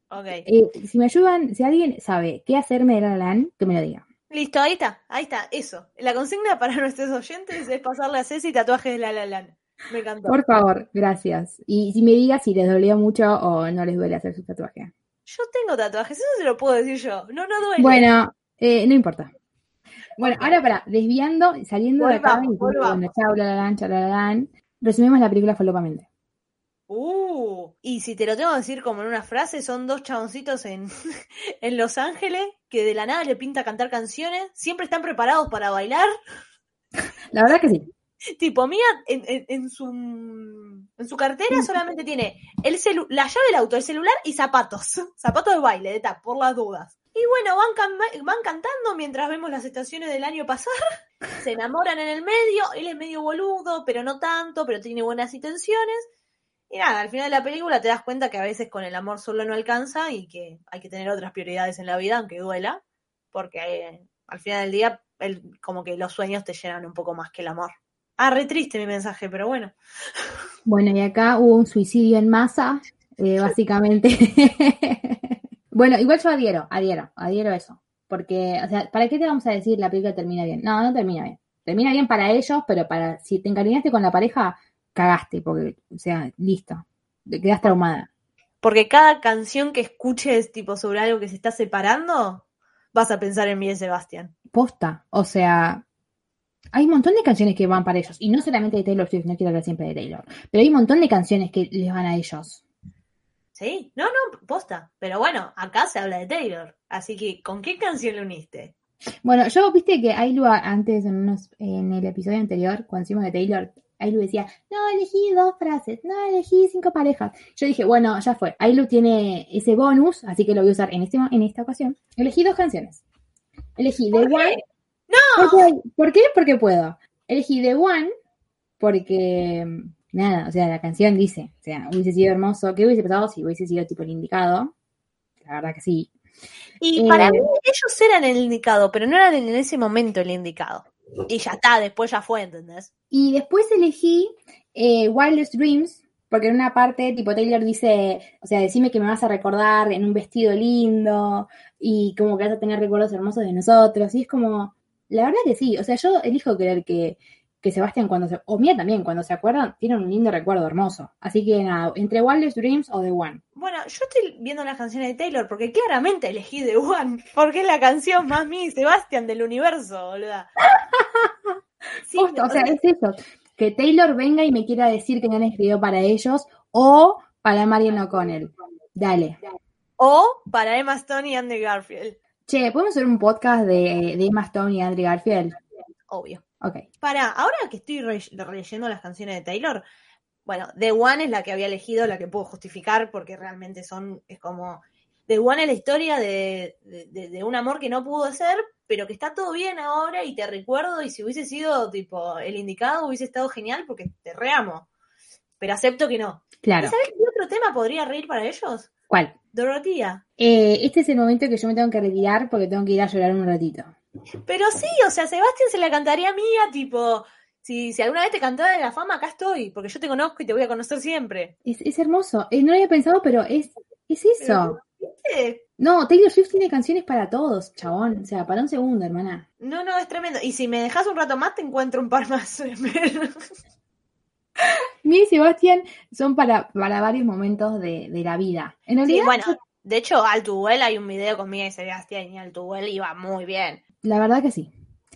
E: Ok.
D: Eh, si me ayudan, si alguien sabe qué hacerme de La La Land, que me lo diga.
E: Listo, ahí está, ahí está, eso. La consigna para [laughs] nuestros oyentes es pasarle a Ceci tatuajes de la la Land. Me encantó.
D: Por favor, gracias. Y si me digas si les dolió mucho o no les duele hacer su tatuaje.
E: Yo tengo tatuajes, eso se lo puedo decir yo. No, no duele.
D: Bueno, eh, no importa. Bueno, ahora para, desviando, saliendo de acá, y bueno, chao, La La La La resumimos la película falopamente.
E: Uh, y si te lo tengo que decir como en una frase, son dos chaboncitos en, [laughs] en Los Ángeles que de la nada le pinta cantar canciones, siempre están preparados para bailar.
D: La verdad que sí.
E: Tipo, Mía en, en- en su, en su cartera solamente tiene el celu- la llave del auto, el celular y zapatos. [laughs] Zapatos de baile, de tap, por las dudas. Y bueno, van, can- van cantando mientras vemos las estaciones del año pasar. [laughs] Se enamoran en el medio. Él es medio boludo, pero no tanto, pero tiene buenas intenciones. Y nada, al final de la película te das cuenta que a veces con el amor solo no alcanza y que hay que tener otras prioridades en la vida, aunque duela. Porque eh, al final del día, el- como que los sueños te llenan un poco más que el amor. Ah, re triste mi mensaje, pero bueno.
D: Bueno, y acá hubo un suicidio en masa, eh, básicamente. [laughs] bueno, igual yo adhiero, adhiero, adhiero a eso. Porque, o sea, ¿para qué te vamos a decir la película termina bien? No, no termina bien. Termina bien para ellos, pero para si te encariñaste con la pareja, cagaste, porque, o sea, listo. Te quedas traumada.
E: Porque cada canción que escuches, tipo, sobre algo que se está separando, vas a pensar en Miguel Sebastián.
D: Posta. O sea, hay un montón de canciones que van para ellos. Y no solamente de Taylor Swift, no quiero hablar siempre de Taylor. Pero hay un montón de canciones que les van a ellos.
E: ¿Sí? No, no, posta. Pero bueno, acá se habla de Taylor. Así que, ¿con qué canción le uniste?
D: Bueno, yo viste que Ailu antes en, unos, en el episodio anterior, cuando hicimos de Taylor, Ailu decía, no, elegí dos frases, no, elegí cinco parejas. Yo dije, bueno, ya fue. Ailu tiene ese bonus, así que lo voy a usar en, este, en esta ocasión. Elegí dos canciones. Elegí The. One.
E: ¡No!
D: Porque- ¿Por qué? Porque puedo. Elegí The One porque, nada, o sea, la canción dice, o sea, hubiese sido hermoso. ¿Qué hubiese pasado si hubiese sido tipo el indicado? La verdad que sí.
E: Y
D: Eh,
E: para mí, ellos eran el indicado, pero no eran en ese momento el indicado. Y ya está, después ya fue, ¿entendés?
D: Y después elegí eh, Wildest Dreams, porque en una parte, tipo, Taylor dice, o sea, decime que me vas a recordar en un vestido lindo y como que vas a tener recuerdos hermosos de nosotros. Y es como, la verdad que sí, o sea, yo elijo creer que, que Sebastián cuando se, o Mía también, cuando se acuerdan, tienen un lindo recuerdo hermoso. Así que nada, entre Wildest Dreams o The One.
E: Bueno, yo estoy viendo las canciones de Taylor porque claramente elegí The One, porque es la canción más mi Sebastián del universo, boluda. [laughs] Sí,
D: Posta, o sea, es eso, que Taylor venga y me quiera decir que no han escribido para ellos o para Marian O'Connell. Dale.
E: o para Emma Stone y Andy Garfield,
D: Che, ¿podemos hacer un podcast de, de Emma Stone y Andrew Garfield?
E: obvio.
D: Ok.
E: Para, ahora que estoy re- releyendo las canciones de Taylor, bueno, The One es la que había elegido, la que puedo justificar, porque realmente son, es como, The One es la historia de, de- de- de un amor que no pudo ser, pero que está todo bien ahora y te recuerdo, y si hubiese sido tipo el indicado hubiese estado genial porque te reamo. Pero acepto que no.
D: Claro.
E: ¿Y sabes qué otro tema podría reír para ellos?
D: ¿Cuál?
E: Dorotía.
D: Eh, este es el momento que yo me tengo que retirar porque tengo que ir a llorar un ratito.
E: Pero sí, o sea, Sebastián se la cantaría mía, tipo, si, si alguna vez te cantaba de la fama, acá estoy, porque yo te conozco y te voy a conocer siempre.
D: Es, es hermoso. Eh, no lo había pensado, pero es, es eso. No, Taylor Swift tiene canciones para todos, chabón. O sea, para un segundo, hermana.
E: No, no, es tremendo. Y si me dejas un rato más, te encuentro un par más. [laughs]
D: Mira y Sebastián son para, para varios momentos de, de la vida. En
E: Sí, bueno, de hecho, Altubuel hay un video con Mía y Sebastián y Altubuel iba muy bien.
D: la verdad que sí.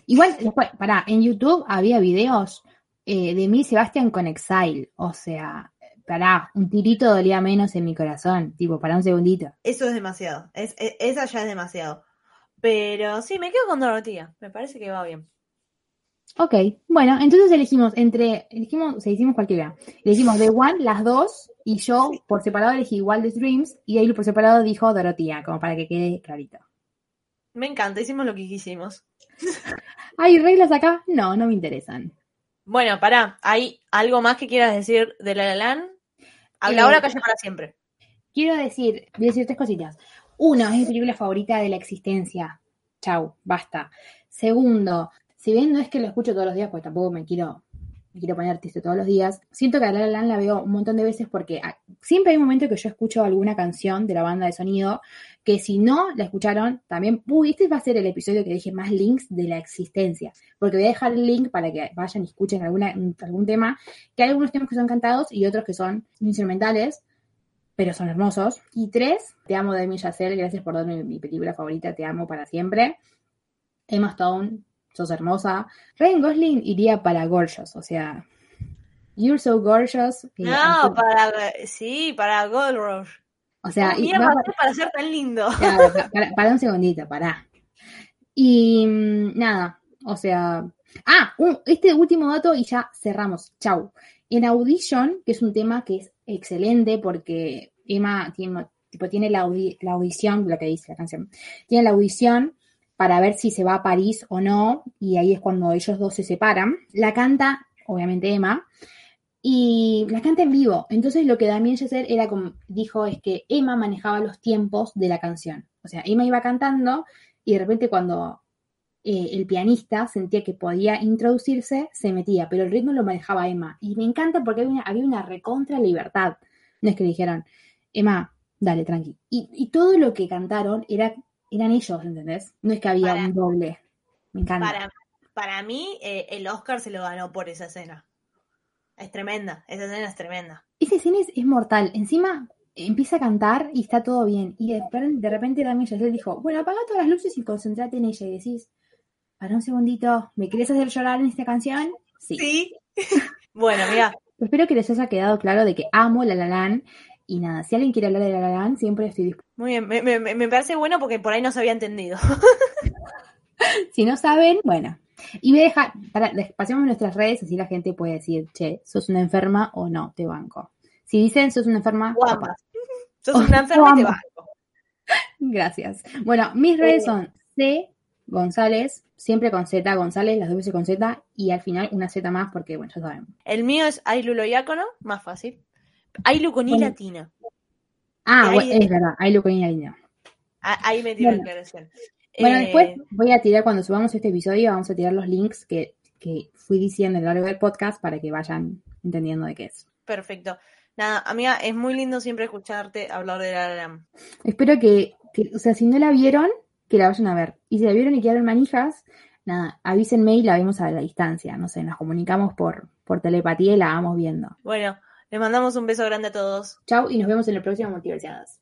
D: Igual, [laughs] después, pará, en YouTube había videos eh, de mí y Sebastián con Exile. O sea, pará, un tirito dolía menos en mi corazón. Tipo, para un segundito.
E: Eso es demasiado. Es, es- esa ya es demasiado. Pero sí, me quedo con Dorotía. Me parece que va bien.
D: Ok, bueno, entonces elegimos entre, elegimos, o sea, hicimos cualquiera. Elegimos The One, las dos, y yo por separado elegí Wildest Dreams, y Ailu por separado dijo Dorotía, como para que quede clarito.
E: Me encanta, hicimos lo que quisimos. [laughs]
D: ¿Hay reglas acá? No, no me interesan.
E: Bueno, pará, ¿hay algo más que quieras decir de La La Land? Habla
D: Eh,
E: ahora, calla para siempre.
D: Quiero decir, voy a decir tres cositas. Uno, es mi película favorita de la existencia. Chau, basta. Segundo, si bien no es que lo escucho todos los días, pues tampoco me quiero me quiero poner triste todos los días. Siento que a La La la veo un montón de veces porque siempre hay un momento que yo escucho alguna canción de la banda de sonido que si no la escucharon, también, uy, este va a ser el episodio que dije más links de la existencia, porque voy a dejar el link para que vayan y escuchen alguna, algún tema, que hay algunos temas que son cantados y otros que son instrumentales, pero son hermosos. Y tres, Te amo de Yacel, gracias por darme mi película favorita, Te amo para siempre. Emma Stone, sos hermosa. Ryan Gosling iría para Gorgeous, o sea, You're so gorgeous. y-
E: No, para. Sí, para Gold Rush.
D: o sea,
E: ¿Cómo
D: y va-
E: hacer para ser tan lindo?
D: Claro, para, para un segundito, pará. Y mm, nada, o sea. Ah, un- este último dato y ya cerramos. Chau. En Audition, que es un tema que es excelente porque Emma tiene, tipo, tiene la, audi- la audición, lo que dice la canción, tiene la audición para ver si se va a París o no, y ahí es cuando ellos dos se separan. La canta, obviamente, Emma, y la canta en vivo. Entonces lo que Damien Chazelle era como, dijo es que Emma manejaba los tiempos de la canción. O sea, Emma iba cantando y de repente cuando eh, el pianista sentía que podía introducirse, se metía, pero el ritmo lo manejaba Emma. Y me encanta porque había una, había una recontra libertad. No es que dijeron, Emma, dale, tranqui. Y todo lo que cantaron era, eran ellos, ¿entendés? No es que había
E: Para-
D: un doble. Me encanta.
E: Para, para mí, eh, el Oscar se lo ganó por esa escena. Es tremenda, esa escena es tremenda.
D: Esa escena es, es mortal. Encima empieza a cantar y está todo bien. Y de, repente- de repente Damien Chazelle dijo, bueno, apaga todas las luces y concentrate en ella. Y decís, para un segundito, ¿me querés hacer llorar en esta canción? Sí.
E: Sí. [laughs] bueno, mira, [laughs]
D: Espero que les haya quedado claro de que amo La La Land. Y nada, si alguien quiere hablar de La La Land, siempre estoy dispuesta.
E: muy bien, me, me- me parece bueno porque por ahí no se había entendido. [laughs]
D: Si no saben, bueno. Y voy a dejar, para, pasemos nuestras redes, así la gente puede decir, che, sos una enferma o no, te banco. Si dicen, sos una enferma,
E: ambas. [laughs] Sos una enferma te
D: O
E: vas. [laughs]
D: Gracias. Bueno, mis redes son C González, siempre con Z González, las dos veces con Z, y al final una Z más porque, bueno, ya saben.
E: El mío es Ailu Loyácono, más fácil. Ailu con I
D: Bueno.
E: latina.
D: Ah,
E: Ahí-
D: bueno, es verdad, lo ponía línea.
E: Ah, Ahí me dio la
D: Bueno.
E: aclaración.
D: Bueno,
E: Eh,
D: después voy a tirar, cuando subamos este episodio, vamos a tirar los links que, que fui diciendo a lo largo del podcast para que vayan entendiendo de qué es.
E: Perfecto. Nada, amiga, es muy lindo siempre escucharte hablar de la La Land.
D: Espero que, que, o sea, si no la vieron, que la vayan a ver. Y si la vieron y quedaron manijas, nada, avísenme y la vemos a la distancia. No sé, nos comunicamos por, por telepatía y la vamos viendo.
E: Bueno, les mandamos un beso grande a todos.
D: Chau y nos vemos en el próximo Multiversiadas.